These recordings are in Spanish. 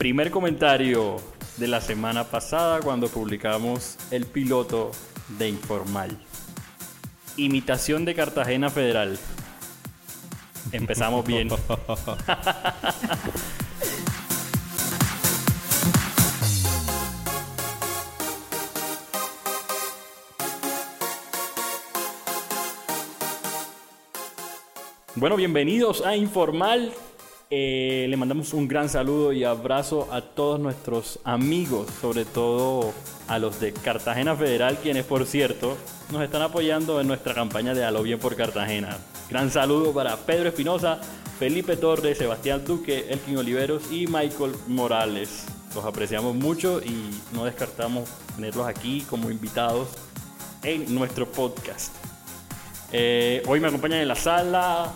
Primer comentario de la semana pasada cuando publicamos el piloto de Informal. Imitación de Cartagena Federal. Empezamos bien. Bueno, bienvenidos a Informal. Eh, le mandamos un gran saludo y abrazo a todos nuestros amigos, sobre todo a los de Cartagena Federal, quienes por cierto nos están apoyando en nuestra campaña de A bien por Cartagena. Gran saludo para Pedro Espinosa, Felipe Torres, Sebastián Duque, Elkin Oliveros y Michael Morales. Los apreciamos mucho y no descartamos tenerlos aquí como invitados en nuestro podcast. Eh, hoy me acompañan en la sala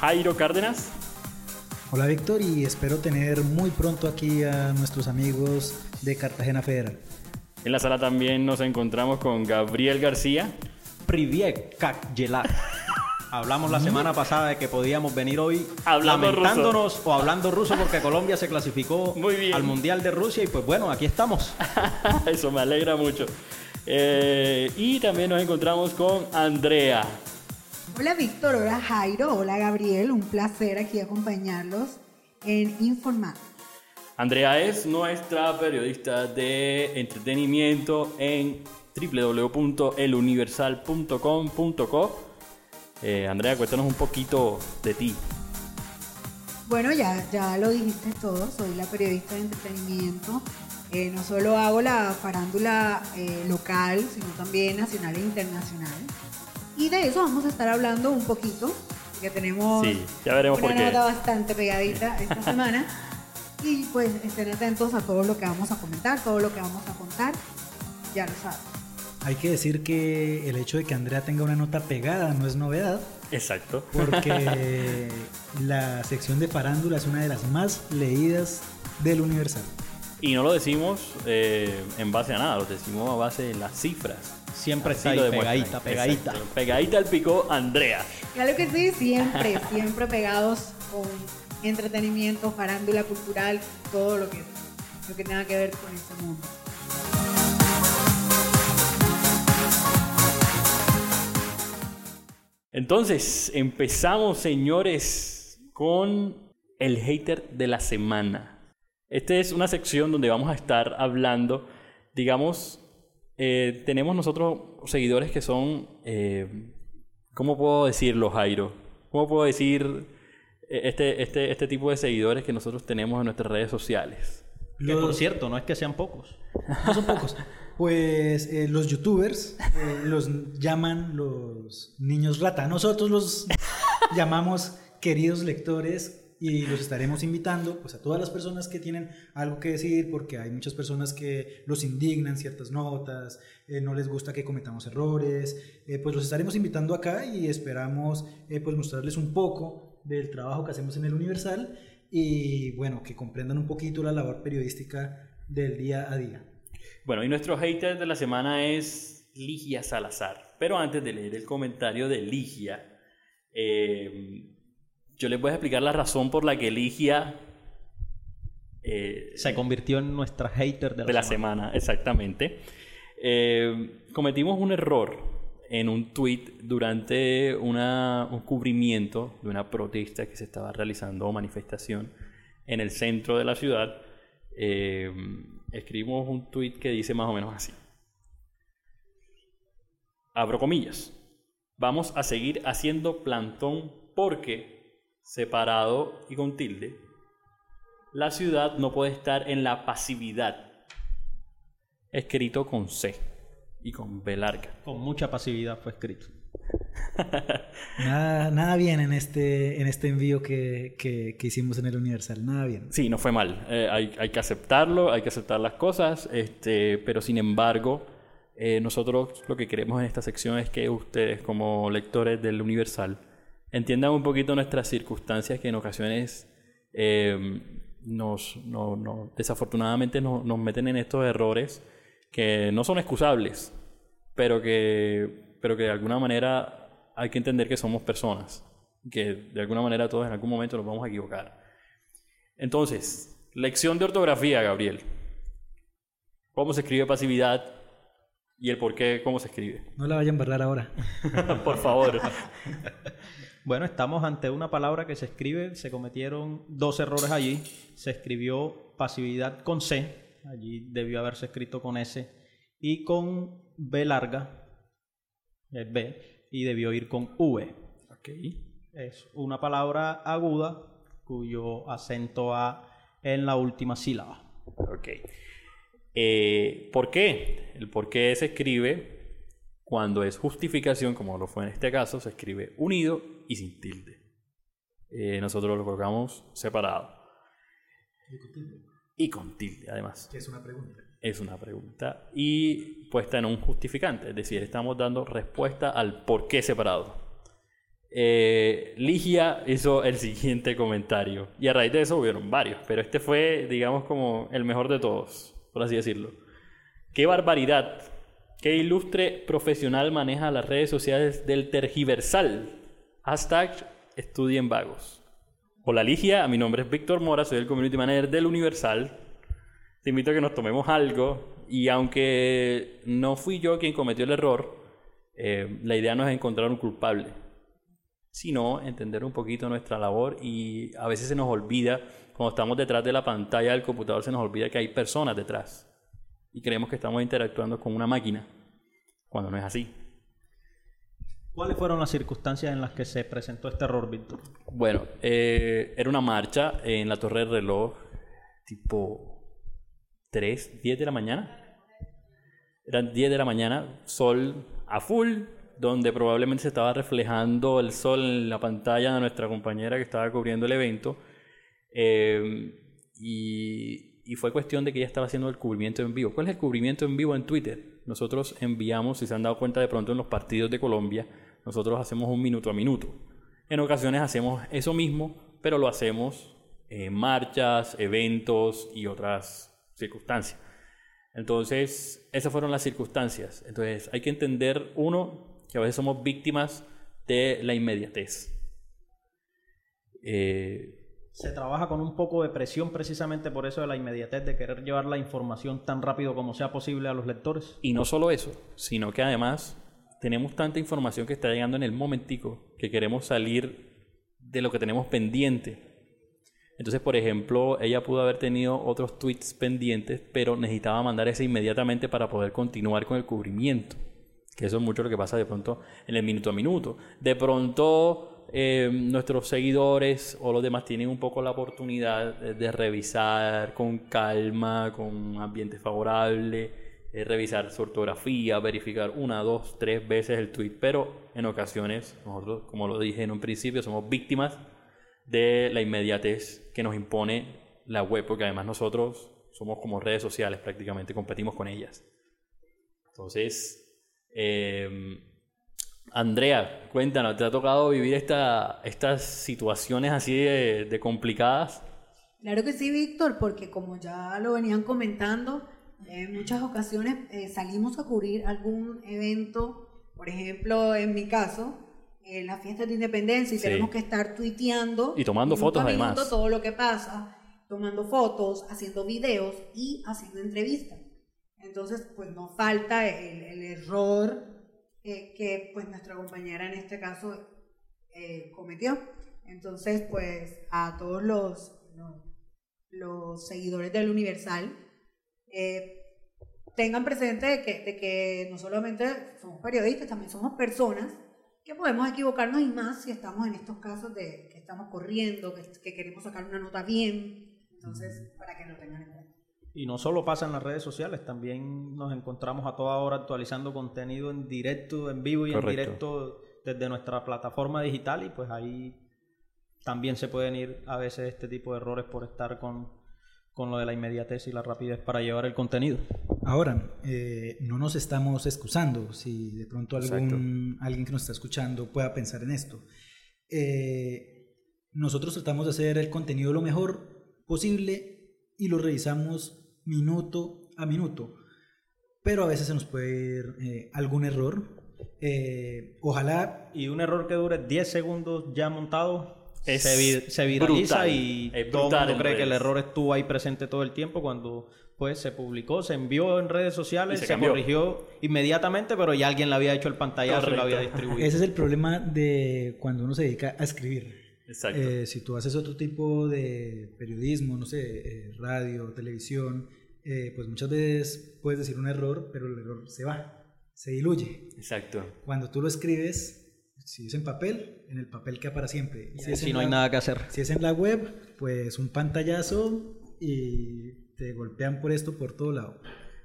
Jairo Cárdenas. Hola Víctor y espero tener muy pronto aquí a nuestros amigos de Cartagena Federal. En la sala también nos encontramos con Gabriel García. Priviek Kakjelak. Hablamos la semana pasada de que podíamos venir hoy Hablando lamentándonos o hablando ruso porque Colombia se clasificó Muy bien. al Mundial de Rusia y pues bueno, aquí estamos. Eso me alegra mucho. Eh, y también nos encontramos con Andrea. Hola Víctor, hola Jairo, hola Gabriel, un placer aquí acompañarlos en Informar. Andrea es nuestra periodista de entretenimiento en www.eluniversal.com.co. Eh, Andrea, cuéntanos un poquito de ti. Bueno, ya, ya lo dijiste todo, soy la periodista de entretenimiento. Eh, no solo hago la farándula eh, local, sino también nacional e internacional. Y de eso vamos a estar hablando un poquito, que tenemos Sí, ya veremos una por qué. nota bastante pegadita esta semana. Y pues estén atentos a todo lo que vamos a comentar, todo lo que vamos a contar, ya lo saben. Hay que decir que el hecho de que Andrea tenga una nota pegada no es novedad, Exacto. porque la sección de farándula es una de las más leídas del Universal. Y no lo decimos eh, en base a nada, lo decimos a base de las cifras. Siempre Así está ahí lo demuestran. pegadita, pegadita. Exacto. Pegadita al pico, Andrea. Claro que sí, siempre, siempre pegados con entretenimiento, farándula cultural, todo lo que, lo que tenga que ver con este mundo. Entonces, empezamos, señores, con el hater de la semana. Esta es una sección donde vamos a estar hablando, digamos, eh, tenemos nosotros seguidores que son, eh, ¿cómo puedo decirlo, Jairo? ¿Cómo puedo decir eh, este, este, este tipo de seguidores que nosotros tenemos en nuestras redes sociales? Que por cierto, no es que sean pocos. No son pocos. Pues eh, los youtubers eh, los llaman los niños rata. Nosotros los llamamos queridos lectores y los estaremos invitando pues, a todas las personas que tienen algo que decir porque hay muchas personas que los indignan ciertas notas, eh, no les gusta que cometamos errores. eh, pues los estaremos invitando acá y esperamos eh, pues mostrarles un poco del trabajo que hacemos en el Universal y bueno, que comprendan un poquito la labor periodística del día a día. Bueno, y nuestro hater de la semana es Ligia Salazar. Pero antes de leer el comentario de Ligia, eh, yo les voy a explicar la razón por la que Ligia eh, Se convirtió en nuestra hater de la, de la semana. semana, exactamente. Eh, cometimos un error en un tweet durante una- un cubrimiento de una protesta que se estaba realizando o manifestación en el centro de la ciudad. Eh, escribimos un tweet que dice más o menos así. Abro comillas. Vamos a seguir haciendo plantón porque, separado y con tilde, la ciudad no puede estar en la pasividad. Escrito con C y con B larga. Con mucha pasividad fue escrito. Nada, nada bien en este, en este envío que, que- que hicimos en el Universal, nada bien. Sí, no fue mal. Eh, hay, hay que aceptarlo, hay que aceptar las cosas, este, pero sin embargo, eh, nosotros lo que queremos en esta sección es que ustedes, como lectores del Universal, entiendan un poquito nuestras circunstancias que en ocasiones eh, nos, no- no- desafortunadamente nos, nos meten en estos errores que no son excusables, pero que, pero que de alguna manera hay que entender que somos personas, que de alguna manera todos en algún momento nos vamos a equivocar. Entonces, Lección de ortografía, Gabriel. ¿Cómo se escribe pasividad? Y el por qué, cómo se escribe. No la vayan a embarrar ahora. por favor. Bueno, estamos ante una palabra que se escribe, se cometieron dos errores allí. Se escribió pasividad con C, allí debió haberse escrito con S, y con B larga, es B, y debió ir con V. Ok. Es una palabra aguda cuyo acento A en la última sílaba. Ok. Eh, ¿Por qué? El por qué se escribe cuando es justificación, como lo fue en este caso, se escribe unido y sin tilde. Eh, nosotros lo colocamos separado. Y con tilde, además. Es una pregunta. Es una pregunta. Y puesta en un justificante, es decir, estamos dando respuesta al por qué separado. Eh, Ligia hizo el siguiente comentario. Y a raíz de eso hubieron varios, pero este fue, digamos, como el mejor de todos, por así decirlo. ¡Qué barbaridad! ¿Qué ilustre profesional maneja las redes sociales del tergiversal? Hashtag estudien vagos. Hola Ligia, mi nombre es Víctor Mora, soy el Community Manager del Universal. Te invito a que nos tomemos algo y aunque no fui yo quien cometió el error, eh, la idea no es encontrar un culpable, sino entender un poquito nuestra labor y a veces se nos olvida, cuando estamos detrás de la pantalla del computador, se nos olvida que hay personas detrás y creemos que estamos interactuando con una máquina, cuando no es así. ¿Cuáles fueron las circunstancias en las que se presentó este error, Víctor? Bueno, eh, era una marcha en la torre del reloj, tipo 3, 10 de la mañana. Eran 10 de la mañana, sol a full, donde probablemente se estaba reflejando el sol en la pantalla de nuestra compañera que estaba cubriendo el evento. Eh, y, y fue cuestión de que ella estaba haciendo el cubrimiento en vivo. ¿Cuál es el cubrimiento en vivo en Twitter? Nosotros enviamos, si se han dado cuenta de pronto en los partidos de Colombia, nosotros hacemos un minuto a minuto. En ocasiones hacemos eso mismo, pero lo hacemos en marchas, eventos y otras circunstancias. Entonces, esas fueron las circunstancias. Entonces, hay que entender, uno, que a veces somos víctimas de la inmediatez. Eh, Se trabaja con un poco de presión precisamente por eso de la inmediatez de querer llevar la información tan rápido como sea posible a los lectores. Y no solo eso, sino que además tenemos tanta información que está llegando en el momentico que queremos salir de lo que tenemos pendiente. Entonces, por ejemplo, ella pudo haber tenido otros tweets pendientes, pero necesitaba mandar ese inmediatamente para poder continuar con el cubrimiento. Que eso es mucho lo que pasa de pronto en el minuto a minuto. De pronto, eh, nuestros seguidores o los demás tienen un poco la oportunidad de, de revisar con calma, con un ambiente favorable, eh, revisar su ortografía, verificar una, dos, tres veces el tweet, pero en ocasiones nosotros, como lo dije en un principio, somos víctimas de la inmediatez que nos impone la web, porque además nosotros somos como redes sociales prácticamente, competimos con ellas. Entonces, eh, Andrea, cuéntanos, ¿te ha tocado vivir esta, estas situaciones así de, de complicadas? Claro que sí, Víctor, porque como ya lo venían comentando, en muchas ocasiones eh, salimos a cubrir algún evento, por ejemplo, en mi caso, en las fiestas de independencia, y Sí. tenemos que estar tuiteando. Y tomando minuto fotos, además. Todo lo que pasa, tomando fotos, haciendo videos y haciendo entrevistas. Entonces, pues no falta el, el error eh, que pues nuestra compañera en este caso eh, cometió. Entonces, pues a todos los, los, los seguidores del Universal, eh, tengan presente de que, de que no solamente somos periodistas, también somos personas que podemos equivocarnos y más si estamos en estos casos de que estamos corriendo, que, que queremos sacar una nota bien. Entonces, para que lo tengan en cuenta. Y no solo pasa en las redes sociales, también nos encontramos a toda hora actualizando contenido en directo, en vivo y Correcto. en directo desde nuestra plataforma digital y pues ahí también se pueden ir a veces este tipo de errores por estar con, con lo de la inmediatez y la rapidez para llevar el contenido. Ahora, eh, no nos estamos excusando si de pronto algún, alguien que nos está escuchando pueda pensar en esto. Eh, nosotros tratamos de hacer el contenido lo mejor posible y lo revisamos minuto a minuto, pero a veces se nos puede ir eh, algún error. Eh, ojalá Y un error que dure 10 segundos ya montado es se, vi- se viraliza brutal. y Es todo el mundo cree que el error estuvo ahí presente todo el tiempo cuando pues se publicó, se envió en redes sociales, Y se corrigió inmediatamente, pero ya alguien le había hecho el pantallazo y lo había distribuido. Ese es el problema de cuando uno se dedica a escribir. Exacto. Eh, si tú haces otro tipo de periodismo, no sé, eh, radio, televisión, eh, pues muchas veces puedes decir un error, pero el error se va, se diluye. Exacto. Cuando tú lo escribes, si es en papel, en el papel queda para siempre. Y si, es si no hay la- nada que hacer. Si es en la web, pues un pantallazo y te golpean por esto por todo lado.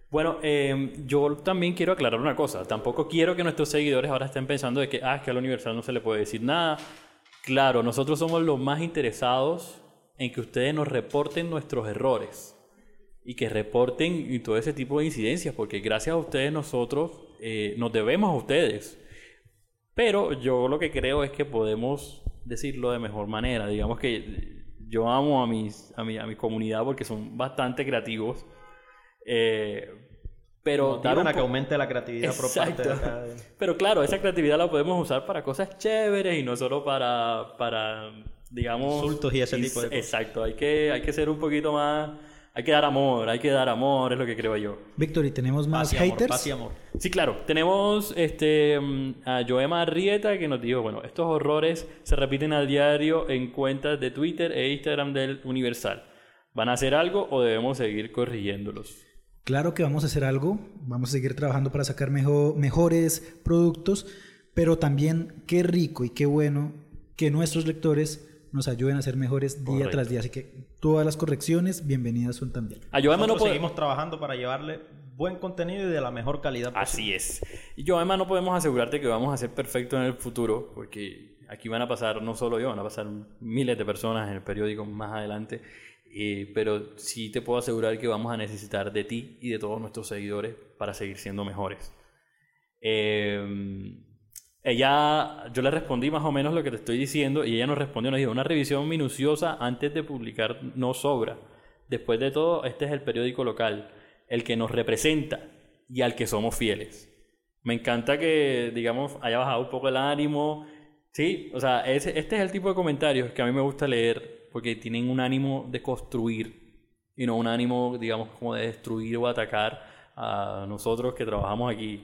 Bueno, eh, yo también quiero aclarar una cosa. Tampoco quiero que nuestros seguidores ahora estén pensando de que, ah, es que a la Universal no se le puede decir nada. Claro, nosotros somos los más interesados en que ustedes nos reporten nuestros errores y que reporten todo ese tipo de incidencias, porque gracias a ustedes nosotros eh, nos debemos a ustedes. Pero yo lo que creo es que podemos decirlo de mejor manera. Digamos que yo amo a, a, mi, a mi comunidad porque son bastante creativos. Eh, pero Motivan a que aumente la creatividad por parte de Exacto. acá. de- Pero claro, esa creatividad la podemos usar para cosas chéveres y no solo para, para digamos... Insultos y ese ins- tipo de cosas. Exacto, hay que, hay que ser un poquito más... Hay que dar amor, hay que dar amor, es lo que creo yo. Víctor, ¿y tenemos más Paz y amor, haters? paz y amor. Sí, claro. Tenemos este, mm, a Joema Arrieta que nos dijo, bueno, estos horrores se repiten a diario en cuentas de Twitter e Instagram del Universal. ¿Van a hacer algo o debemos seguir corrigiéndolos? Claro que vamos a hacer algo, vamos a seguir trabajando para sacar mejo- mejores productos, pero también qué rico y qué bueno que nuestros lectores nos ayuden a ser mejores día Correcto. tras día. Así que todas las correcciones, bienvenidas son también. A Joema no puede- seguimos trabajando para llevarle buen contenido y de la mejor calidad Así posible. es. Y yo además no podemos asegurarte que vamos a ser perfectos en el futuro, porque aquí van a pasar, no solo yo, van a pasar miles de personas en el periódico más adelante, eh, pero sí te puedo asegurar que vamos a necesitar de ti y de todos nuestros seguidores para seguir siendo mejores. Eh, ella, yo le respondí más o menos lo que te estoy diciendo y ella nos respondió, nos dijo, una revisión minuciosa antes de publicar no sobra. Después de todo, este es el periódico local, el que nos representa y al que somos fieles. Me encanta que, digamos, haya bajado un poco el ánimo. Sí, o sea, ese- este es el tipo de comentarios que a mí me gusta leer porque tienen un ánimo de construir y no un ánimo, digamos, como de destruir o atacar a nosotros que trabajamos aquí.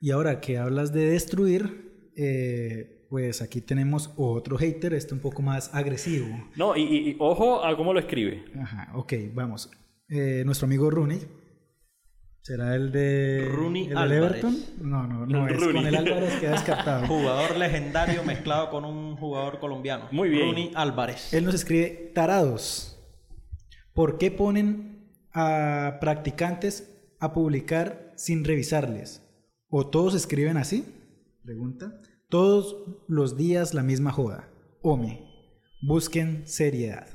Y ahora que hablas de destruir, eh, pues aquí tenemos otro hater, este un poco más agresivo. No, y, y- y ojo a cómo lo escribe. Ajá, ok, vamos. Eh, nuestro amigo Rooney. ¿Será el de, Rooney el. Everton? No, no, no, es Rooney. con el Álvarez queda descartado. Jugador legendario mezclado con un jugador colombiano. Muy bien. Rooney Álvarez. Él nos escribe, tarados, ¿por qué ponen a practicantes a publicar sin revisarles? ¿O todos escriben así? Pregunta. Todos los días la misma joda. Home, busquen seriedad.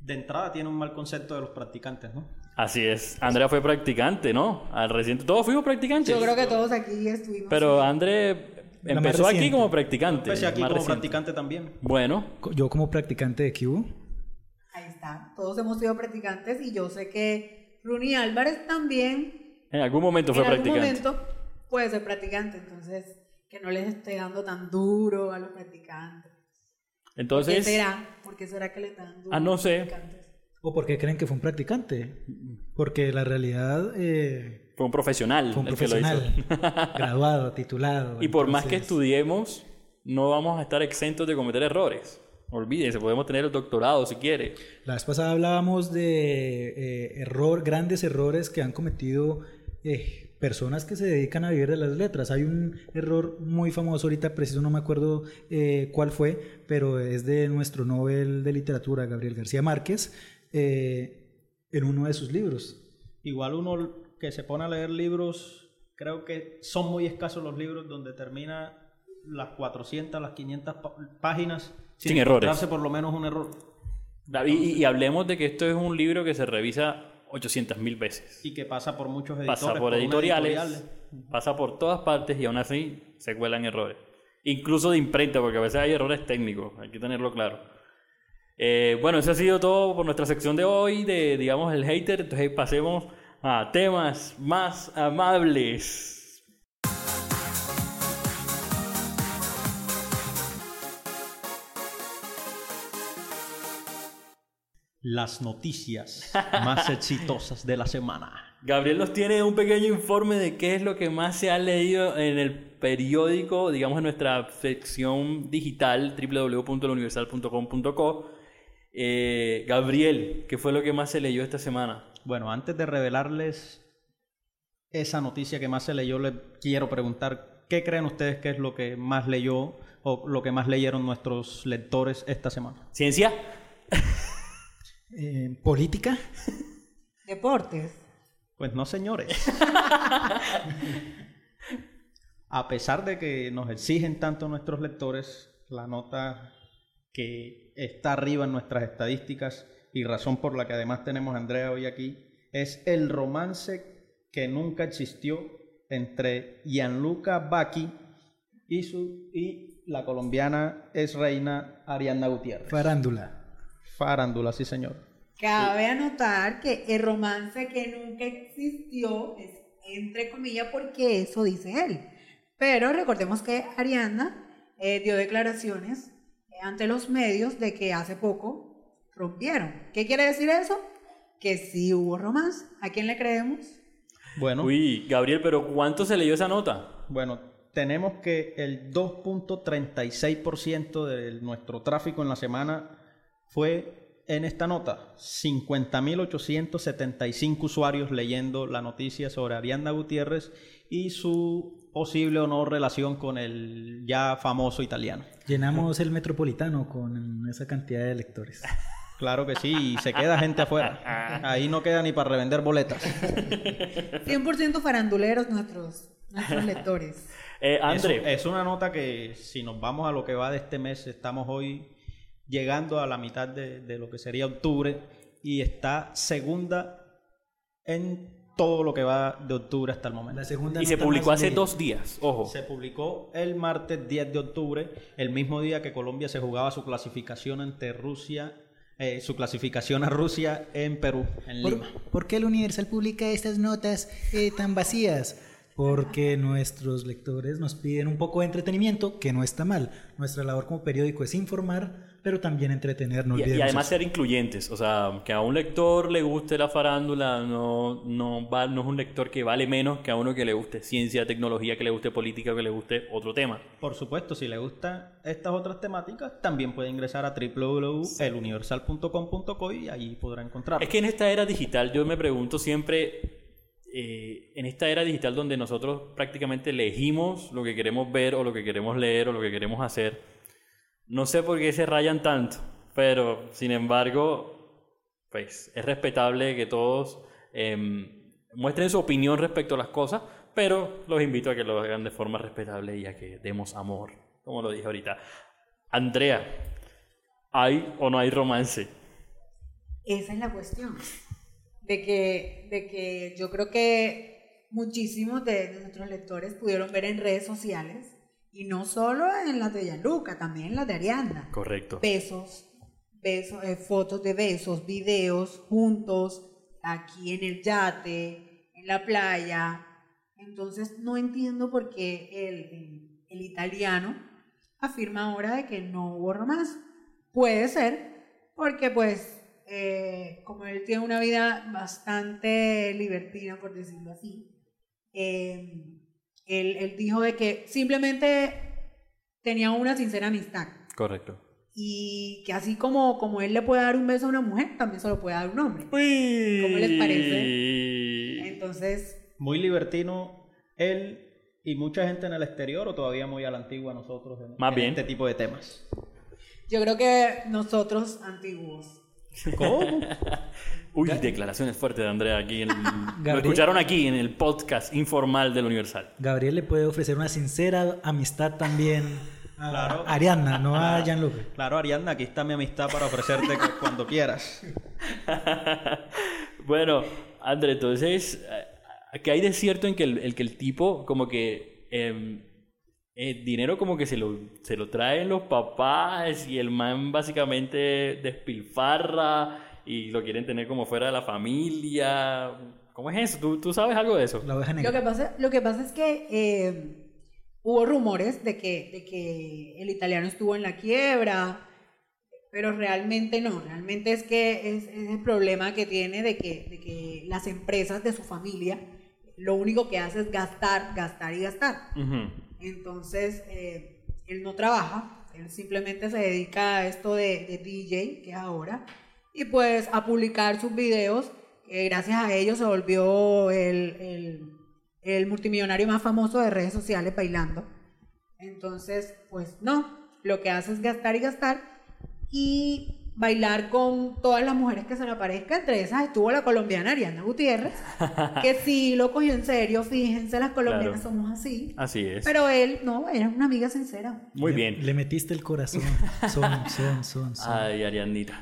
De entrada tiene un mal concepto de los practicantes, ¿no? Así es. Andrea fue practicante, ¿no? Al reciente. Todos fuimos practicantes. Yo creo que todos aquí estuvimos. Pero André empezó aquí como practicante. Empecé aquí más como reciente. practicante también. Bueno, Yo como practicante de Q, Ahí está. Todos hemos sido practicantes y yo sé que Rooney Álvarez también en algún momento fue en algún practicante. momento puede ser practicante. Entonces, que no les esté dando tan duro a los practicantes. ¿Por qué Entonces, será? ¿Por qué será que le están duro Ah, no a los sé. ¿O por qué creen que fue un practicante? Porque la realidad eh, fue un profesional fue un el que lo hizo. profesional, graduado, titulado. Y por más que estudiemos, no vamos a estar exentos de cometer errores. Olvídense, podemos tener el doctorado si quiere. La vez pasada hablábamos de eh, error, grandes errores que han cometido eh, personas que se dedican a vivir de las letras. Hay un error muy famoso ahorita, preciso no me acuerdo eh, cuál fue, pero es de nuestro Nobel de Literatura, Gabriel García Márquez, eh, en uno de sus libros. Igual uno que se pone a leer libros, creo que son muy escasos los libros donde termina las 400, las 500 pa- páginas Sin errores. encontrarse por lo menos un error. Y, y- y hablemos de que esto es un libro que se revisa 800 mil veces. Y que pasa por muchos editores. Pasa por editoriales, editorial. pasa por todas partes y aún así se cuelan errores. Incluso de imprenta, porque a veces hay errores técnicos, hay que tenerlo claro. Eh, bueno, eso ha sido todo por nuestra sección de hoy, de digamos el hater. Entonces pasemos a temas más amables. las noticias más exitosas de la semana. Gabriel nos tiene un pequeño informe de qué es lo que más se ha leído en el periódico, digamos en nuestra sección digital www.launiversal.com.co. Eh, Gabriel, ¿qué fue lo que más se leyó esta semana? Bueno, antes de revelarles esa noticia que más se leyó, les quiero preguntar, ¿qué creen ustedes que es lo que más leyó o lo que más leyeron nuestros lectores esta semana? ¿Ciencia? Eh, ¿Política? Deportes. Pues no, señores. A pesar de que nos exigen tanto nuestros lectores, la nota que está arriba en nuestras estadísticas y razón por la que además tenemos a Andrea hoy aquí es el romance que nunca existió entre Gianluca Bacchi y, su, y la colombiana es reina Ariana Gutiérrez. Farándula. Farándula, sí señor. Cabe anotar que el romance que nunca existió es entre comillas porque eso dice él. Pero recordemos que Ariana eh, dio declaraciones ante los medios de que hace poco rompieron. ¿Qué quiere decir eso? Que sí hubo romance. ¿A quién le creemos? Bueno, Uy, Gabriel, pero ¿cuánto se leyó esa nota? bueno, tenemos que el 2.36% de nuestro tráfico en la semana fue en esta nota. 50.875 usuarios leyendo la noticia sobre Ariana Gutiérrez y su posible o no relación con el ya famoso italiano. Llenamos el metropolitano con esa cantidad de lectores. Claro que sí, y se queda gente afuera. Ahí no queda ni para revender boletas. 100% faranduleros nuestros, nuestros lectores. Eh, Es, una nota que si nos vamos a lo que va de este mes, estamos hoy llegando a la mitad de, de lo que sería octubre y está segunda en todo lo que va de octubre hasta el momento. La segunda y se publicó hace dos días, ojo. Se publicó el martes 10 de octubre, el mismo día que Colombia se jugaba su clasificación ante Rusia, eh, su clasificación a Rusia en Perú, en ¿Por, Lima. por qué el Universal publica estas notas eh, tan vacías? Porque nuestros lectores nos piden un poco de entretenimiento, que no está mal. Nuestra labor como periódico es informar, pero también entretener. No Y, y además eso. ser incluyentes, o sea, que a un lector le guste la farándula no, no, va, no es un lector que vale menos que a uno que le guste ciencia, tecnología, que le guste política, que le guste otro tema. Por supuesto, si le gustan estas otras temáticas, también puede ingresar a www.eluniversal.com.co y ahí podrá encontrar. Es que en esta era digital yo me pregunto siempre, eh, en esta era digital donde nosotros prácticamente elegimos lo que queremos ver o lo que queremos leer o lo que queremos hacer, no sé por qué se rayan tanto, pero sin embargo, pues es respetable que todos em, muestren su opinión respecto a las cosas, pero los invito a que lo hagan de forma respetable y a que demos amor, como lo dije ahorita. Andrea, ¿hay o no hay romance? Esa es la cuestión. De que, de que yo creo que muchísimos de, de nuestros lectores pudieron ver en redes sociales, y no solo en las de Gianluca, también en las de Arianda. Correcto. Besos, besos eh, fotos de besos, videos juntos, aquí en el yate, en la playa. Entonces no entiendo por qué el, el- el italiano afirma ahora de que no hubo romance. Puede ser porque pues eh, como él tiene una vida bastante libertina, por decirlo así, eh, él, él dijo de que simplemente tenía una sincera amistad Correcto. y que así como, como él le puede dar un beso a una mujer, también se lo puede dar a un hombre. Uy. ¿Cómo les parece? Entonces, Muy libertino él y mucha gente en el exterior o todavía muy a la antigua nosotros en, Más en bien. este tipo de temas. yo creo que nosotros antiguos. ¿Cómo? Uy, declaraciones fuertes de Andrea aquí. En, lo Gabriel. escucharon aquí en el podcast informal del Universal. Gabriel le puede ofrecer una sincera amistad también a Claro. Ariadna, no a Gianluca. claro, Ariadna, aquí está mi amistad para ofrecerte cu- cuando quieras. bueno, André, entonces, eh, ¿qué hay de cierto en que el, el que el tipo, como que eh, el dinero como que se lo, se lo traen los papás y el man básicamente despilfarra y lo quieren tener como fuera de la familia? ¿Cómo es eso? ¿Tú, tú sabes algo de eso? La oveja Lo negra. que pasa, lo que pasa es que eh, hubo rumores de que, de que el italiano estuvo en la quiebra. pero realmente no, realmente es que es, es el problema que tiene de que, de que las empresas de su familia lo único que hace es gastar, gastar y gastar. Ujú. Entonces, eh, él no trabaja, él simplemente se dedica a esto de, de DJ, que es ahora, y pues a publicar sus videos, que gracias a ellos se volvió el, multimillonario más famoso de redes sociales bailando. Entonces, pues no, lo que hace es gastar y gastar y bailar con todas las mujeres que se le aparezca. Entre esas estuvo la colombiana Ariana Gutiérrez, que sí lo cogió en serio. Fíjense, las colombianas Claro. somos así. Así es. Pero él, no, era una amiga sincera. Muy Le- bien. Le metiste el corazón. Son, son, son, son. Ay, Arianita.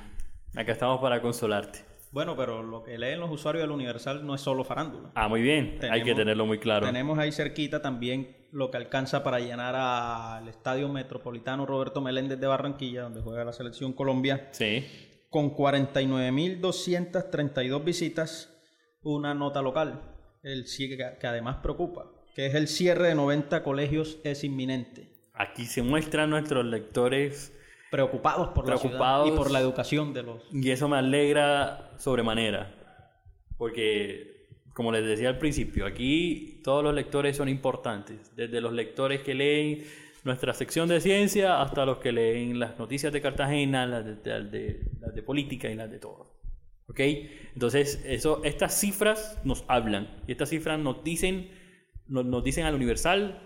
Acá estamos para consolarte. Bueno, pero lo que leen los usuarios del Universal no es solo farándula. Ah, muy bien. Hay que tenerlo muy claro. Tenemos ahí cerquita también lo que alcanza para llenar al Estadio Metropolitano Roberto Meléndez de Barranquilla, donde juega la selección Colombia, Sí. con 49.232 visitas, una nota local, el que, además preocupa, que es el cierre de 90 colegios es inminente. Aquí se muestran nuestros lectores Preocupados por la Preocupados. ciudad y por la educación de los... y eso me alegra sobremanera. Porque, como les decía al principio, aquí todos los lectores son importantes. Desde los lectores que leen nuestra sección de ciencia hasta los que leen las noticias de Cartagena, las de, de- política y las de todo. ¿Ok? Entonces, estas cifras nos hablan y estas cifras nos dicen, nos dicen al universal,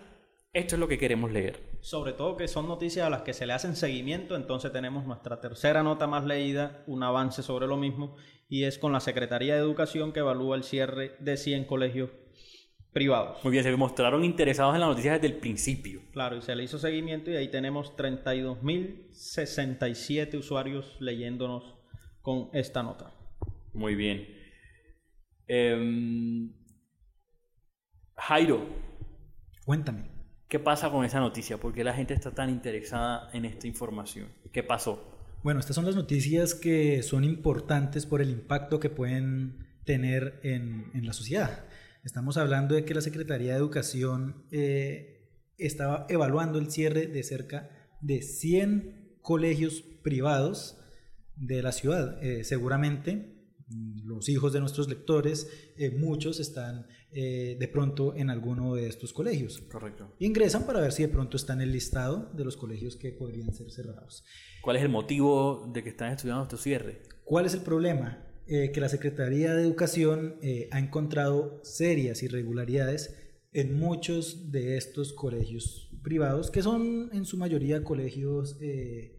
esto es lo que queremos leer. Sobre todo que son noticias a las que se le hacen seguimiento, entonces tenemos nuestra tercera nota más leída, un avance sobre lo mismo, y es con la Secretaría de Educación que evalúa el cierre de 100 colegios privados. Muy bien, se mostraron interesados en las noticias desde el principio. Claro, y se le hizo seguimiento y ahí tenemos 32.067 usuarios leyéndonos con esta nota. Muy bien. Em, Jairo, Cuéntame. ¿Qué pasa con esa noticia? ¿Por qué la gente está tan interesada en esta información? ¿Qué pasó? Bueno, estas son las noticias que son importantes por el impacto que pueden tener en, en la sociedad. Estamos hablando de que la Secretaría de Educación eh, estaba evaluando el cierre de cerca de 100 colegios privados de la ciudad. Eh, seguramente mm, los hijos de nuestros lectores, eh, muchos están eh, de pronto en alguno de estos colegios. Correcto. Ingresan para ver si de pronto está en el listado de los colegios que podrían ser cerrados. ¿Cuál es el motivo de que están estudiando estos cierres? ¿Cuál es el problema? Eh, que la Secretaría de Educación eh, ha encontrado serias irregularidades en muchos de estos colegios privados, que son en su mayoría colegios eh,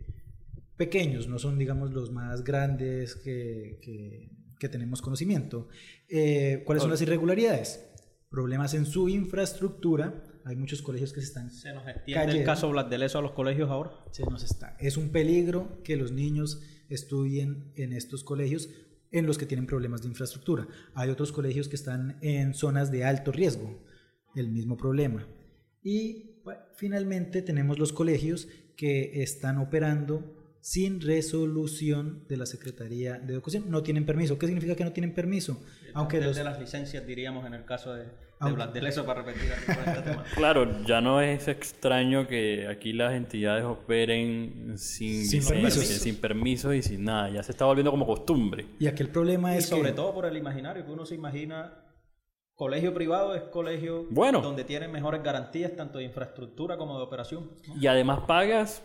pequeños, no son, digamos, los más grandes que, que- que tenemos conocimiento. Eh, ¿Cuáles son las irregularidades? Problemas en su infraestructura. Hay muchos colegios que se están Se nos extiende Calle. el caso a los colegios ahora. se nos está. Es un peligro que los niños estudien en estos colegios en los que tienen problemas de infraestructura. Hay otros colegios que están en zonas de alto riesgo, el mismo problema. Y bueno, finalmente tenemos los colegios que están operando sin resolución de la Secretaría de Educación. No tienen permiso. ¿Qué significa que no tienen permiso? Aunque Desde los, las licencias, diríamos, en el caso de, de de Leso, para repetir este tema. Claro, ya no es extraño que aquí las entidades operen sin, Sin permisos. sin permisos y sin nada. Ya se está volviendo como costumbre. y aquí el problema Y es sobre que todo por el imaginario que uno se imagina. Colegio privado es colegio Bueno. donde tienen mejores garantías tanto de infraestructura como de operación. ¿no? Y además pagas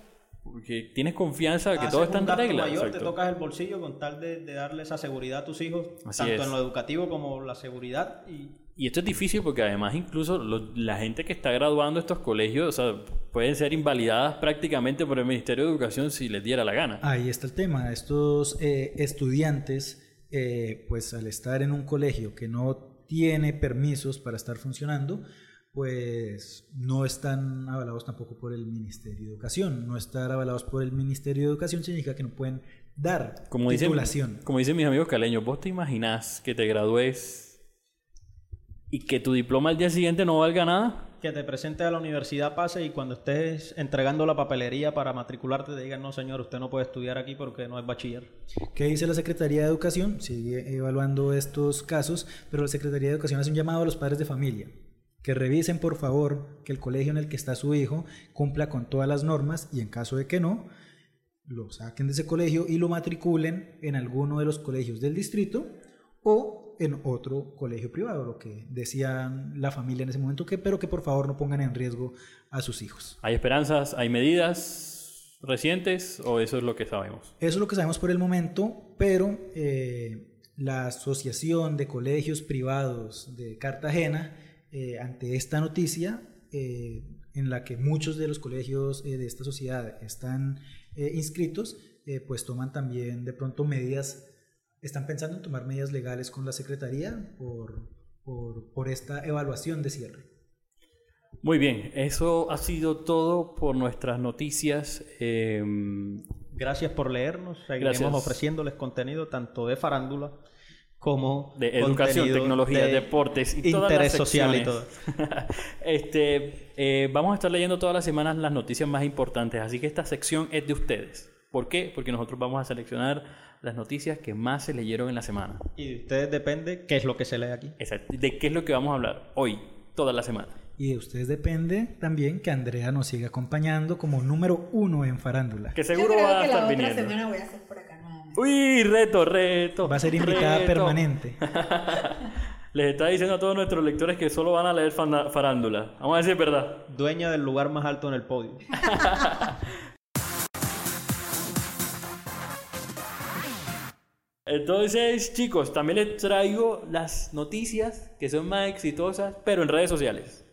porque tienes confianza de que todo está en regla. mayor, te tocas el bolsillo con tal de, de darle esa seguridad a tus hijos, Así tanto es. en lo educativo como la seguridad. Y Y esto es difícil porque además incluso lo- la gente que está graduando estos colegios, o sea, pueden ser invalidadas prácticamente por el Ministerio de Educación si les diera la gana. Ahí está el tema. Estos eh, estudiantes, eh, pues al estar en un colegio que no tiene permisos para estar funcionando, pues no están avalados tampoco por el Ministerio de Educación. No estar avalados por el Ministerio de Educación significa que no pueden dar Como dicen, titulación. como dicen mis amigos caleños, ¿vos te imaginas que te gradúes y que tu diploma al día siguiente no valga nada? que te presentes a la universidad pase y cuando estés entregando la papelería para matricularte te digan, no señor, usted no puede estudiar aquí porque no es bachiller. ¿Qué dice la Secretaría de Educación? Sigue evaluando estos casos, pero la Secretaría de Educación hace un llamado a los padres de familia que revisen por favor que el colegio en el que está su hijo cumpla con todas las normas y en caso de que no, lo saquen de ese colegio y lo matriculen en alguno de los colegios del distrito o en otro colegio privado, lo que decían la familia en ese momento, que, pero que por favor no pongan en riesgo a sus hijos. ¿Hay esperanzas? ¿Hay medidas recientes o eso es lo que sabemos? Eso es lo que sabemos por el momento, pero eh, la Asociación de Colegios Privados de Cartagena, eh, ante esta noticia, eh, en la que muchos de los colegios de esta sociedad están inscritos, pues toman también de pronto medidas están pensando en tomar medidas legales con la Secretaría por, por, esta evaluación de cierre. Muy bien, eso ha sido todo por nuestras noticias. Em, gracias por leernos. Seguiremos ofreciéndoles contenido tanto de farándula como de educación, tecnología, deportes y interés social y todo. este, eh, vamos a estar leyendo todas las semanas las noticias más importantes, así que esta sección es de ustedes. ¿Por qué? Porque nosotros vamos a seleccionar las noticias que más se leyeron en la semana. Y de ustedes depende qué es lo que se lee aquí. Exacto. De qué es lo que vamos a hablar hoy, toda la semana. Y de ustedes depende también que Andrea nos siga acompañando como número uno en farándula. Que seguro va a estar viniendo. semana voy a hacer por acá Uy, reto, reto. Va a ser invitada permanente. Les está diciendo a todos nuestros lectores que solo van a leer farándula. Vamos a decir verdad. Dueña del lugar más alto en el podio. Entonces, chicos, también les traigo las noticias que son más exitosas, pero en redes sociales.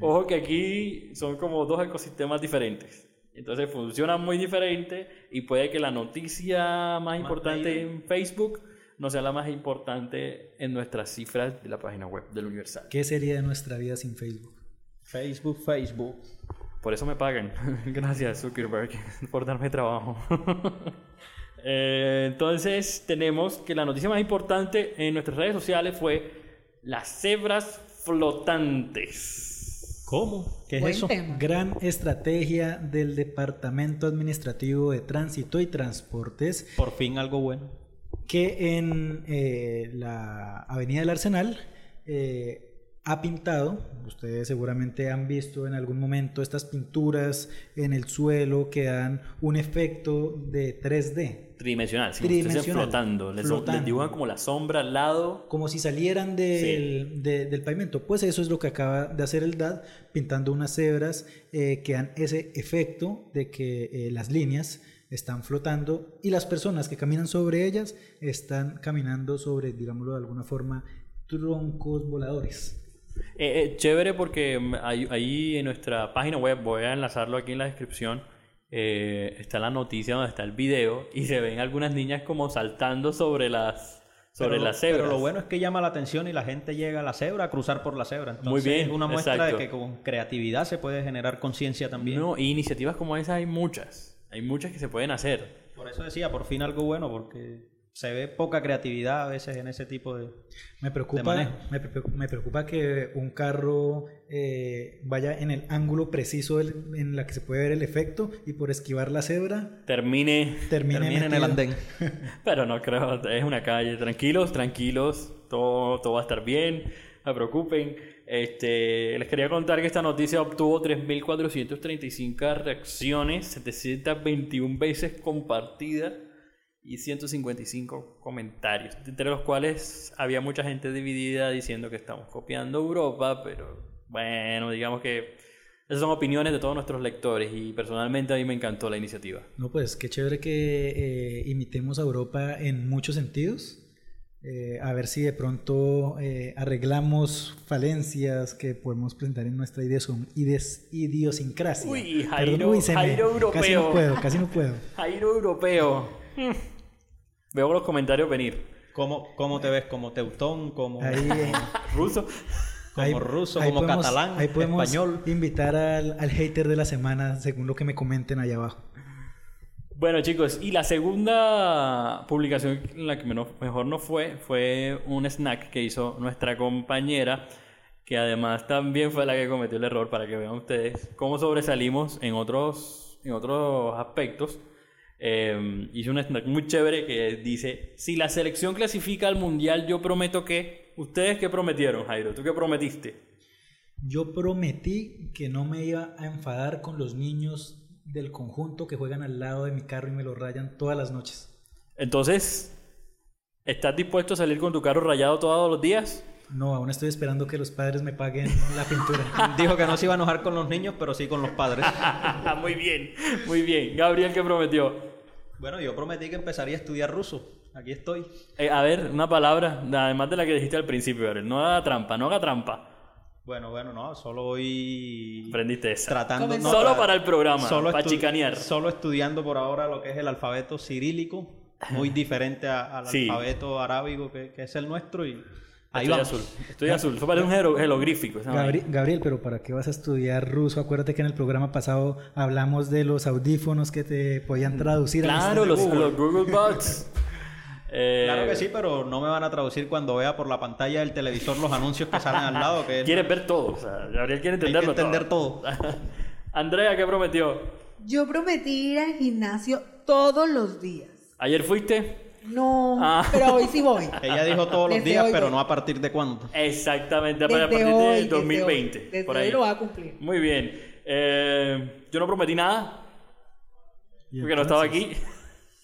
Ojo que aquí son como dos ecosistemas diferentes. Entonces funcionan muy diferente y puede que la noticia más, importante en Facebook no sea la más importante en nuestras cifras de la página web del Universal. ¿Qué sería de nuestra vida sin Facebook? Facebook, Facebook. Por eso me pagan. Gracias, Zuckerberg, por darme trabajo. Eh, entonces tenemos que la noticia más importante en nuestras redes sociales fue las cebras flotantes. ¿Cómo? ¿Qué es eso? Gran estrategia del Departamento Administrativo de Tránsito y Transportes. Por fin algo bueno. Que en eh, la Avenida del Arsenal eh, ha pintado, ustedes seguramente han visto en algún momento estas pinturas en el suelo que dan un efecto de 3D. Tridimensional, sí, Tridimensional flotando. Les, dibujan como la sombra al lado. Como si salieran del, del, pavimento. Pues eso es lo que acaba de hacer el DAD, pintando unas cebras eh, que dan ese efecto de que eh, las líneas están flotando y las personas que caminan sobre ellas están caminando sobre, digámoslo de alguna forma, troncos voladores. Eh, eh, chévere porque ahí, en nuestra página web, voy a enlazarlo aquí en la descripción, eh, está la noticia donde está el video y se ven algunas niñas como saltando sobre las sobre las cebras. Pero lo bueno es que llama la atención y la gente llega a la cebra a cruzar por la cebra. Entonces, Muy bien. Es una muestra de que con creatividad se puede generar conciencia también. No, y iniciativas como esa hay muchas. Hay muchas que se pueden hacer. Por eso decía, por fin algo bueno, porque se ve poca creatividad a veces en ese tipo de me preocupa me, preocupa que un carro eh, vaya en el ángulo preciso en la que se puede ver el efecto y por esquivar la cebra termine termine, en el andén. Pero no creo es una calle. Tranquilos tranquilos todo, todo va a estar bien no se preocupen. Este, les quería contar que esta noticia obtuvo 3.435 reacciones 721 veces compartidas y 155 comentarios, entre los cuales había mucha gente dividida diciendo que estamos copiando Europa, pero bueno, digamos que esas son opiniones de todos nuestros lectores y personalmente a mí me encantó la iniciativa. No, pues qué chévere que eh, imitemos a Europa en muchos sentidos. Eh, a ver si de pronto eh, arreglamos falencias que podemos presentar en nuestra idiosincrasia. Uy, Jairo, Jairo europeo. Casi no puedo, casi no puedo. Jairo europeo. Veo los comentarios venir. ¿Cómo, cómo te ves? ¿Como teutón? ¿Como ruso? Como ruso, como catalán, ahí podemos español. invitar al, al hater de la semana, según lo que me comenten allá abajo. Bueno chicos, y la segunda publicación en la que mejor no fue fue un snack que hizo nuestra compañera, que además también fue la que cometió el error para que vean ustedes cómo sobresalimos en otros, en otros aspectos. Eh, hizo un snack muy chévere que dice, si la selección clasifica al mundial, yo prometo que... ¿Ustedes qué prometieron, Jairo? ¿Tú qué prometiste? Yo prometí que no me iba a enfadar con los niños del conjunto que juegan al lado de mi carro y me lo rayan todas las noches. Entonces, ¿estás dispuesto a salir con tu carro rayado todos los días? No, aún estoy esperando que los padres me paguen la pintura. Dijo que no se iba a enojar con los niños, pero sí con los padres. muy bien, muy bien. Gabriel, ¿qué prometió? Bueno, yo prometí que empezaría a estudiar ruso. Aquí estoy. Eh, a ver, una palabra, además de la que dijiste al principio, Gabriel. No haga trampa, no haga trampa. Bueno, bueno, no, solo voy Aprendiste esa. tratando... No, Solo para el programa, solo para chicanear. Solo estudiando por ahora lo que es el alfabeto cirílico, muy diferente a- al Sí. alfabeto arábigo que, que es el nuestro y ahí Estoy vamos. azul. Estoy azul. Eso parece un jero- jeroglífico. Gabriel, pero ¿para qué vas a estudiar ruso? Acuérdate que en el programa pasado hablamos de los audífonos que te podían traducir. al Claro, instante. los, los Google Bots. Eh, Claro que sí, pero no me van a traducir cuando vea por la pantalla del televisor los anuncios que salen al lado, que es- Quieres ver todo. O sea, Gabriel quiere hay que entenderlo entender todo. todo. Andrea, ¿qué prometió? Yo prometí ir al gimnasio todos los días. ¿Ayer fuiste? No, Ah. pero hoy sí voy. Ella dijo todos los Desde días, pero voy. no a partir de cuándo. Exactamente, a partir de hoy, desde 2020. hoy. Desde por hoy ahí. lo va a cumplir. Muy bien. Eh, yo no prometí nada porque no estaba aquí.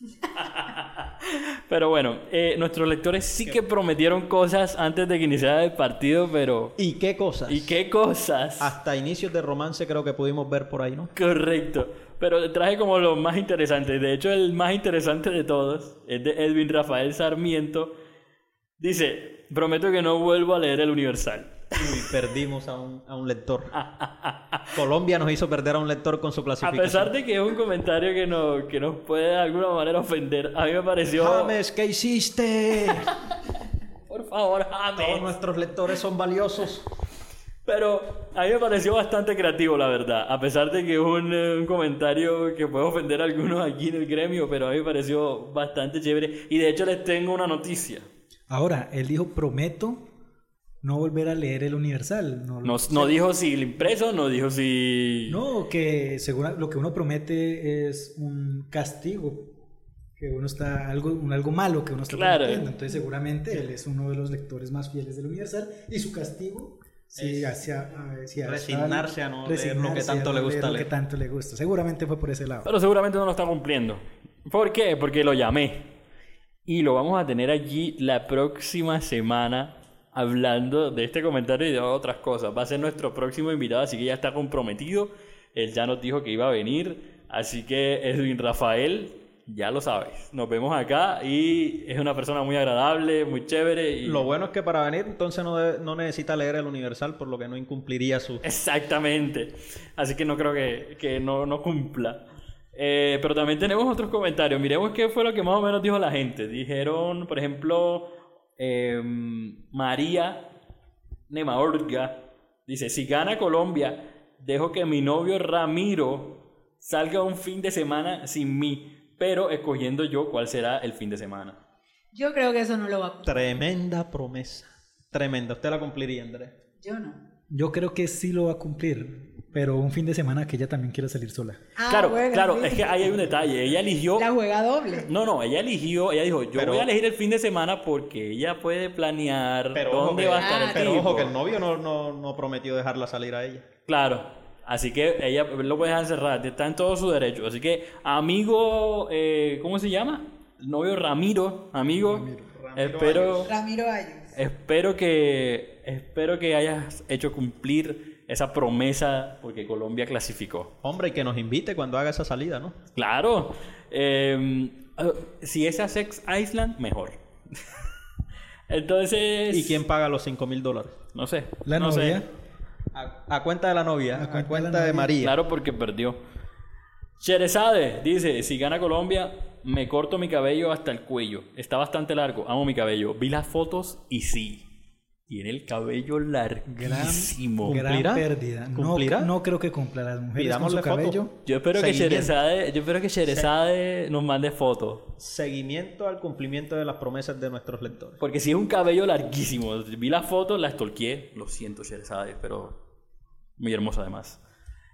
pero bueno, eh, nuestros lectores sí que prometieron cosas antes de que iniciara el partido, pero... ¿Y qué cosas? ¿Y qué cosas? Hasta inicios de romance creo que pudimos ver por ahí, ¿no? Correcto. Pero traje como lo más interesante. De hecho, el más interesante de todos es de Edwin Rafael Sarmiento. Dice, prometo que no vuelvo a leer el Universal. Uy, perdimos a un, a un lector. Colombia nos hizo perder a un lector con su A clasificación. pesar de que es un comentario que, no, que nos puede de alguna manera ofender, a mí me pareció... James, ¿qué hiciste? Por favor, James. Todos nuestros lectores son valiosos. Pero a mí me pareció bastante creativo, la verdad. A pesar de que es un, eh, un comentario que puede ofender a algunos aquí en el gremio, pero a mí me pareció bastante chévere. Y de hecho les tengo una noticia. Ahora, él dijo, prometo no volver a leer el Universal. No, No, no dijo si el impreso, no dijo si... No, que según lo que uno promete es un castigo. Que uno está, algo, un algo malo que uno está Claro. prometiendo. Entonces, seguramente él es uno de los lectores más fieles del Universal. Y su castigo, sí, hacia, a- sí, hacia- resignarse a no leer lo que resignarse tanto a le no gusta Lo que leer. tanto le gusta. Seguramente fue por ese lado. Pero seguramente no lo está cumpliendo. ¿Por qué? Porque lo llamé. Y lo vamos a tener allí la próxima semana hablando de este comentario y de otras cosas. Va a ser nuestro próximo invitado, así que ya está comprometido. Él ya nos dijo que iba a venir. Así que Edwin Rafael, ya lo sabes. Nos vemos acá y es una persona muy agradable, muy chévere. Y... Lo bueno es que para venir entonces no, debe- no necesita leer el Universal, por lo que no incumpliría su... Exactamente. Así que no creo que, que no, no cumpla. Eh, pero también tenemos otros comentarios. Miremos qué fue lo que más o menos dijo la gente. Dijeron, por ejemplo, em, María Nemaorga. Dice, si gana Colombia, dejo que mi novio Ramiro salga un fin de semana sin mí, pero escogiendo yo cuál será el fin de semana. Yo creo que eso no lo va a cumplir. Tremenda promesa. Tremenda. Usted la cumpliría, Andrés. Yo no. Yo creo que sí lo va a cumplir. Pero un fin de semana que ella también quiera salir sola. Ah, claro, bueno, claro, sí. es que ahí hay un detalle. Ella eligió... La juega doble. No, no, ella eligió, ella dijo, yo Pero- voy a elegir el fin de semana porque ella puede planear Pero, dónde que, va a estar el pero tipo. ojo que el novio no, no, no prometió dejarla salir a ella. Claro, así que ella lo puede dejar encerrada, está en todo su derecho. Así que, amigo, eh, ¿cómo se llama? Novio Ramiro, amigo, espero, Ramiro Ayos. espero que, espero que hayas hecho cumplir esa promesa porque Colombia clasificó. Hombre, y que nos invite cuando haga esa salida, ¿no? Claro. eh, si es a Sex Island, mejor. Entonces. ¿Y quién paga los 5 mil dólares? No sé. La no sé. A, a cuenta de la novia, a, A cuenta cuenta, de. María. Claro, porque perdió. Cherezade dice: Si gana Colombia, me corto mi cabello hasta el cuello. Está bastante largo. Amo mi cabello. Vi las fotos y sí. Tiene el cabello larguísimo. Gran ¿Cumplirá? pérdida. No, ¿Cumplirá? no creo que cumpla las mujeres con su foto. cabello. Yo espero que. Cherezade, yo espero que Cherezade nos mande fotos. Seguimiento al cumplimiento de las promesas de nuestros lectores. Porque si es un cabello larguísimo. Vi las fotos, la stalkeé. Lo siento, Cherezade, pero muy hermosa además.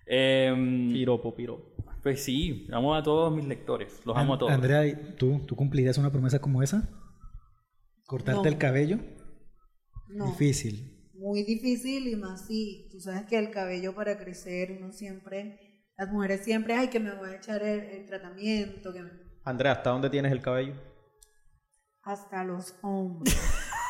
Em, Piropo, piropo. pues sí, amo a todos mis lectores. Los amo a todos. Andrea, ¿tú, ¿tú cumplirías una promesa como esa? ¿Cortarte No. el cabello? No. Difícil. Muy difícil y más si tú sabes que el cabello para crecer uno siempre Las mujeres siempre, ay, que me voy a echar el, el tratamiento, que me- Andrea, ¿hasta dónde tienes el cabello? hasta los hombros.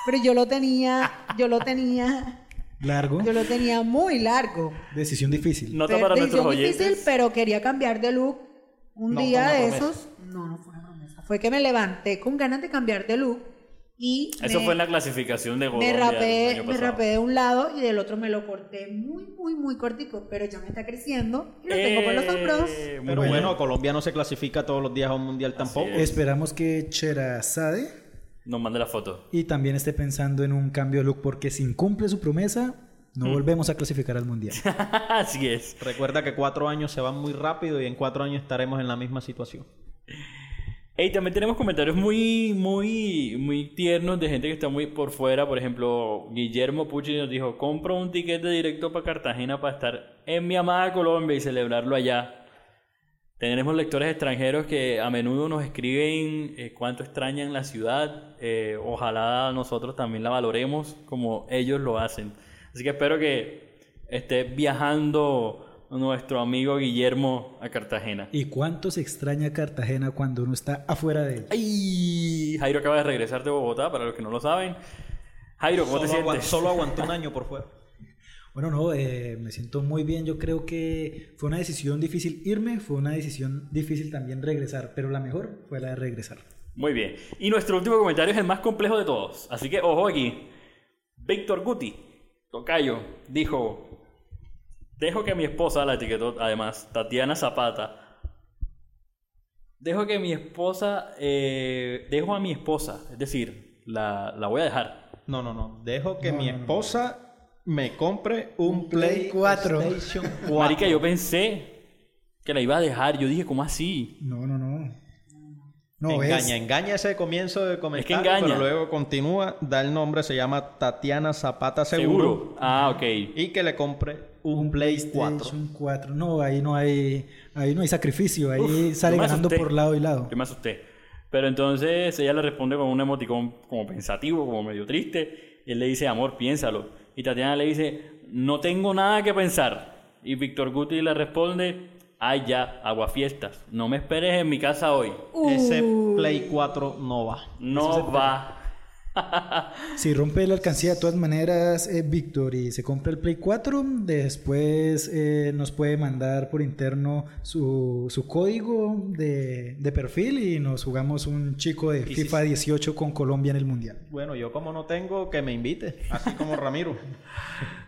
Pero yo lo tenía, yo lo tenía, Largo. yo lo tenía muy largo. Decisión difícil. Nota Pero- para nuestros decisión oyentes. difícil, pero quería cambiar de look un No día de esos. No, no fue una promesa. Fue que me levanté con ganas de cambiar de look y Eso me, fue en la clasificación de me Colombia rapé, el año me rapé de un lado y del otro me lo corté muy, muy, muy cortico, pero ya me está creciendo y lo tengo por los hombros. Eh, Pero bien. bueno, Colombia no se clasifica todos los días a un mundial tampoco. es. Esperamos que Cherazade Nos mande la foto. y también esté pensando en un cambio de look porque si incumple su promesa, no volvemos a clasificar al mundial. Así es. Recuerda que cuatro años se van muy rápido y en cuatro años estaremos en la misma situación. Hey, también tenemos comentarios muy, muy, muy tiernos de gente que está muy por fuera. Por ejemplo, Guillermo Pucci nos dijo, compro un tiquete directo para Cartagena para estar en mi amada Colombia y celebrarlo allá. Tenemos lectores extranjeros que a menudo nos escriben eh, cuánto extrañan la ciudad. Eh, ojalá nosotros también la valoremos como ellos lo hacen. Así que espero que esté viajando nuestro amigo Guillermo a Cartagena. ¿Y cuánto se extraña Cartagena cuando uno está afuera de él? Ay, Jairo acaba de regresar de Bogotá, para los que no lo saben. Jairo, ¿cómo te Solo, agua- sientes? solo aguantó un año por fuera. Bueno, no, eh, me siento muy bien. Yo creo que fue una decisión difícil irme, fue una decisión difícil también regresar, pero la mejor fue la de regresar. Muy bien. Y nuestro último comentario es el más complejo de todos. Así que ojo aquí. Víctor Guti, Tocayo, dijo: Dejo que mi esposa, la etiquetó además, Tatiana Zapata. Dejo que mi esposa, eh, dejo a mi esposa, es decir, la, la voy a dejar. No, no, no. Dejo que No, mi no, no. esposa me compre un, Un Play 4. PlayStation 4. Marica, yo pensé que la iba a dejar. Yo dije, ¿cómo así? No, no, no. No, engaña, es- engaña ese comienzo de comentario, engaña. pero luego continúa, da el nombre, se llama Tatiana Zapata Seguro, Seguro. Ah, ok. y que le compre un, Play 4. PlayStation 4. No, ahí no hay, ahí no hay sacrificio, ahí Uf, sale ganando asusté. por lado y lado. Yo me asusté. Pero entonces ella le responde con un emoticón como pensativo, como medio triste. Y él le dice, amor, piénsalo. Y Tatiana le dice, no tengo nada que pensar. Y Víctor Guti le responde, ay ya, aguafiestas. No me esperes en mi casa hoy. Ese Play 4 no va. No va. Si rompe la alcancía de todas maneras, eh, Víctor, y se compra el Play 4, después eh, nos puede mandar por interno su, su código de, de perfil y nos jugamos un chico de FIFA 18 con Colombia en el Mundial. Bueno, yo como no tengo, que me invite, así como Ramiro.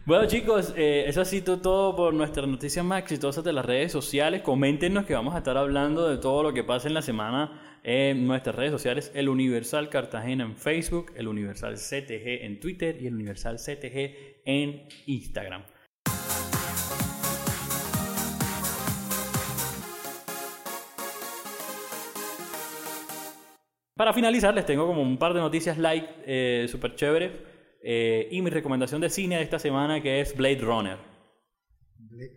Bueno chicos, eh, eso ha sido todo por nuestras noticias más exitosas de las redes sociales. Coméntenos que vamos a estar hablando de todo lo que pasa en la semana en nuestras redes sociales. El Universal Cartagena en Facebook, el Universal CTG en Twitter y el Universal CTG en Instagram. Para finalizar, les tengo como un par de noticias light eh, súper eh, y mi recomendación de cine de esta semana que es Blade Runner.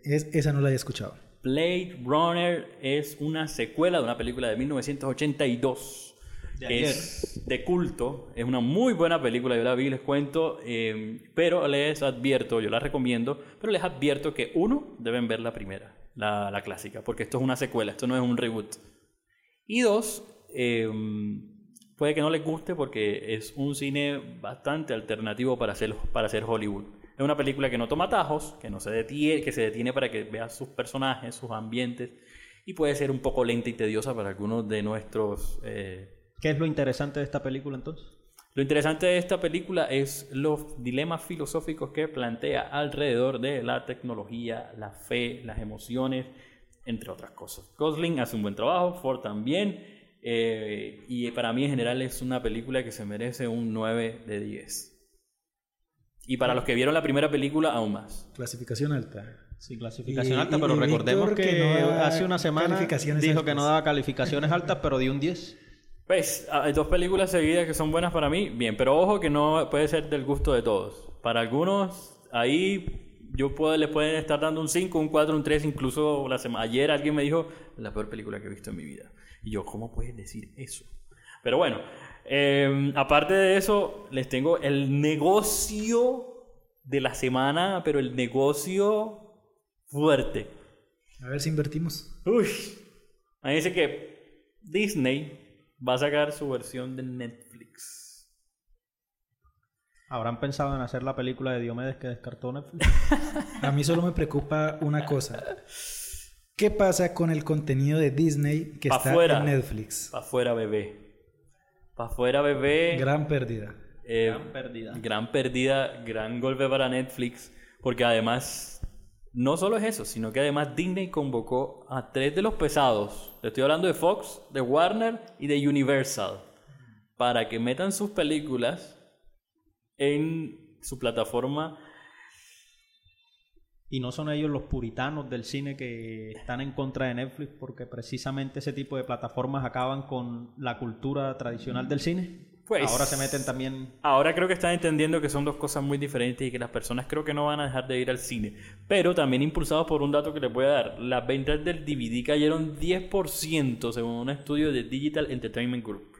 Es- esa no la había escuchado. Blade Runner es una secuela de una película de 1982. De que es de culto. Es una muy buena película, yo la vi, les cuento. eh, pero les advierto, yo la recomiendo, pero les advierto que uno, deben ver la primera, la, la clásica, porque esto es una secuela, esto no es un reboot. Y dos, eh, puede que no les guste porque es un cine bastante alternativo para hacer, para hacer Hollywood. Es una película que no toma tajos, que no se detiene, que se detiene para que veas sus personajes, sus ambientes, y puede ser un poco lenta y tediosa para algunos de nuestros... eh, ¿Qué es lo interesante de esta película entonces? Lo interesante de esta película es los dilemas filosóficos que plantea alrededor de la tecnología, la fe, las emociones, entre otras cosas. Gosling hace un buen trabajo, Ford también, eh, y para mí en general es una película que se merece un 9 de 10. Y para los que vieron la primera película, aún más. Clasificación alta. Sí, clasificación Y- alta, y- pero y recordemos Víctor, que, que no hace una semana dijo altas. que no daba calificaciones altas, pero dio un 10. Pues hay dos películas seguidas que son buenas para mí, bien, pero ojo que no puede ser del gusto de todos. Para algunos, ahí yo puedo, le pueden estar dando un 5, un 4, un 3, incluso la sema- ayer alguien me dijo la peor película que he visto en mi vida. Y yo, ¿cómo puedes decir eso? Pero bueno, eh, aparte de eso, les tengo el negocio de la semana, pero el negocio fuerte. A ver si invertimos. Uy. Ahí dice que Disney va a sacar su versión de Netflix. ¿Habrán pensado en hacer la película de Diomedes que descartó Netflix? A mí solo me preocupa una cosa. ¿Qué pasa con el contenido de Disney que Pa' está fuera. en Netflix? Pa' fuera, bebé. Pa' fuera, bebé. Gran pérdida. Eh, Gran pérdida. Gran pérdida, gran golpe para Netflix, porque además, no solo es eso, sino que además Disney convocó a tres de los pesados, te estoy hablando de Fox, de Warner y de Universal, para que metan sus películas en su plataforma. Y no son ellos los puritanos del cine que están en contra de Netflix porque precisamente ese tipo de plataformas acaban con la cultura tradicional del cine. Pues- Ahora se meten también... Ahora creo que están entendiendo que son dos cosas muy diferentes y que las personas creo que no van a dejar de ir al cine. Pero también impulsados por un dato que les voy a dar. Las ventas del DVD cayeron 10% según un estudio de Digital Entertainment Group.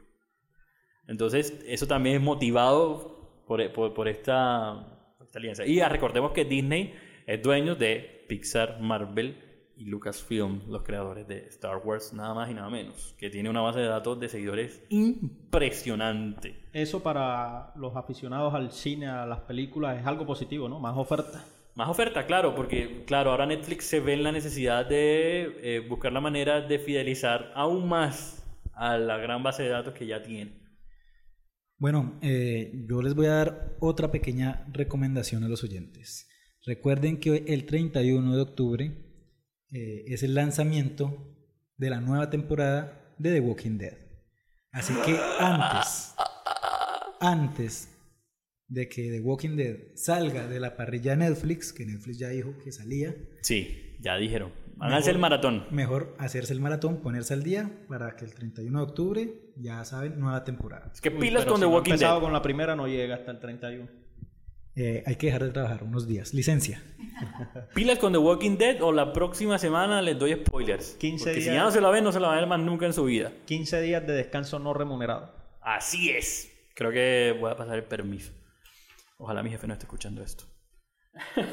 Entonces, eso también es motivado por, por- por esta, esta alianza. Y ah, recordemos que Disney es dueño de Pixar, Marvel y Lucasfilm, los creadores de Star Wars, nada más y nada menos. Que tiene una base de datos de seguidores impresionante. Eso para los aficionados al cine, a las películas, es algo positivo, ¿no? Más oferta. Más oferta, claro, porque claro, ahora Netflix se ve en la necesidad de eh, buscar la manera de fidelizar aún más a la gran base de datos que ya tiene. Bueno, eh, yo les voy a dar otra pequeña recomendación a los oyentes. Recuerden que el 31 de octubre eh, es el lanzamiento de la nueva temporada de The Walking Dead. Así que antes, antes de que The Walking Dead salga de la parrilla de Netflix, que Netflix ya dijo que salía, Sí, ya dijeron. Háganse el maratón. mejor hacerse el maratón, ponerse al día para que el 31 de octubre, ya saben, nueva temporada. Es que pilas con si The no Walking empezado Dead. con la primera no llega hasta el 31. Eh, hay que dejar de trabajar unos días. Licencia. Pilas con The Walking Dead o la próxima semana les doy spoilers. 15 Porque si días. ya no se la ven, no se la van a ver más nunca en su vida. 15 días de descanso no remunerado. Así es. Creo que voy a pasar el permiso. Ojalá mi jefe no esté escuchando esto.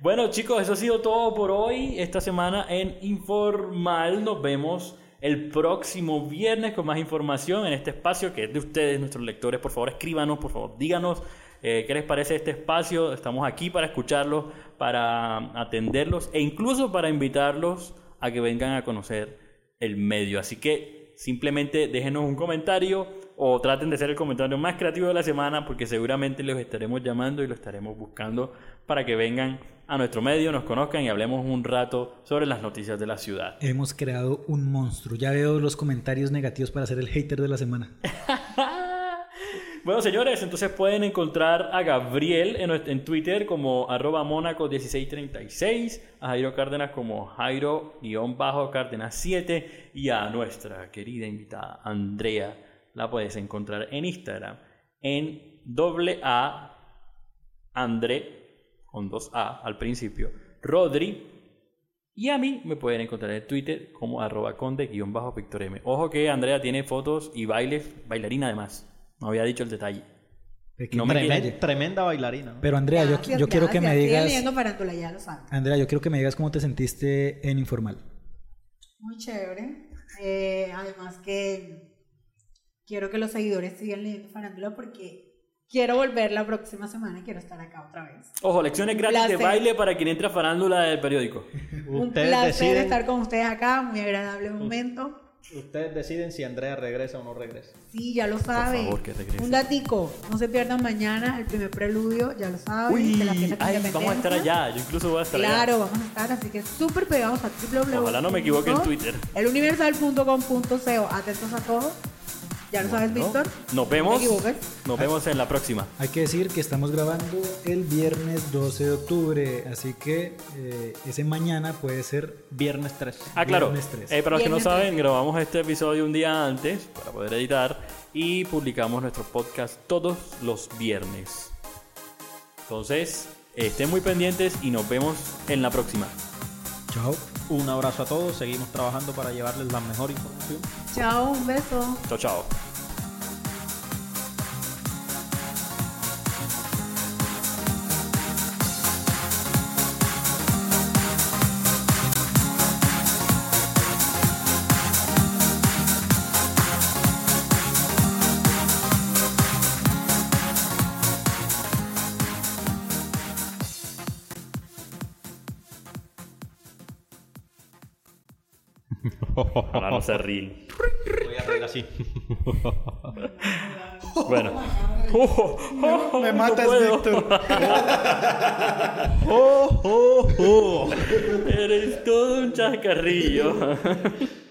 bueno chicos, eso ha sido todo por hoy. Esta semana en Informal nos vemos el próximo viernes con más información en este espacio que es de ustedes, nuestros lectores. Por favor, escríbanos, por favor, díganos eh, qué les parece este espacio. Estamos aquí para escucharlos, para atenderlos e incluso para invitarlos a que vengan a conocer el medio. Así que simplemente déjenos un comentario o traten de ser el comentario más creativo de la semana porque seguramente los estaremos llamando y los estaremos buscando para que vengan a nuestro medio, nos conozcan y hablemos un rato sobre las noticias de la ciudad. Hemos creado un monstruo. Ya veo los comentarios negativos para ser el hater de la semana. Bueno, señores, entonces pueden encontrar a Gabriel en, Twitter como arroba monaco1636, a Jairo Cárdenas como Jairo-Cárdenas7 y a nuestra querida invitada Andrea la puedes encontrar en Instagram en doble A André con dos A al principio, Rodri y a mí me pueden encontrar en Twitter como arroba conde-victor M. Ojo que Andrea tiene fotos y bailes, bailarina además. No había dicho el detalle. No me. Tremenda, tremenda bailarina. ¿no? Pero Andrea, yo, Gracias, quiero que me digas... ya lo. Andrea, yo quiero que me digas cómo te sentiste en Informal. Muy chévere. Eh, además que quiero que los seguidores sigan leyendo farándula porque quiero volver la próxima semana y quiero estar acá otra vez. Ojo, lecciones gratis de baile para quien entra a farándula del periódico. Un placer deciden, estar con ustedes acá, muy agradable momento. ustedes deciden si Andrea regresa o no regresa. Sí, ya lo saben. favor, que regrese. Un datico, no se pierdan mañana el primer preludio, ya lo saben. Uy, de la fiesta de ay, vamos a estar allá. Yo incluso voy a estar Claro, allá. vamos a estar, así que súper pegados a www. Ojalá no me equivoque en Twitter. Eluniversal.com.co. Atentos a todo. Ya lo sabes, Víctor. Nos No vemos. te equivoques. Nos vemos en la próxima. Hay que decir que estamos grabando el viernes 12 de octubre, así que eh, ese mañana puede ser... Viernes 3. Ah, claro. Viernes 13. Eh, para los que no saben, 13. grabamos este episodio un día antes para poder editar y publicamos nuestro podcast todos los viernes. Entonces, estén muy pendientes y nos vemos en la próxima. Chao. Un abrazo a todos. Seguimos trabajando para llevarles la mejor información. Chao, un beso. Chao, chao. No. Voy a reír así. Bueno. Me matas, puedo. Víctor. ¡Oh, oh, oh! Eres todo un chascarrillo.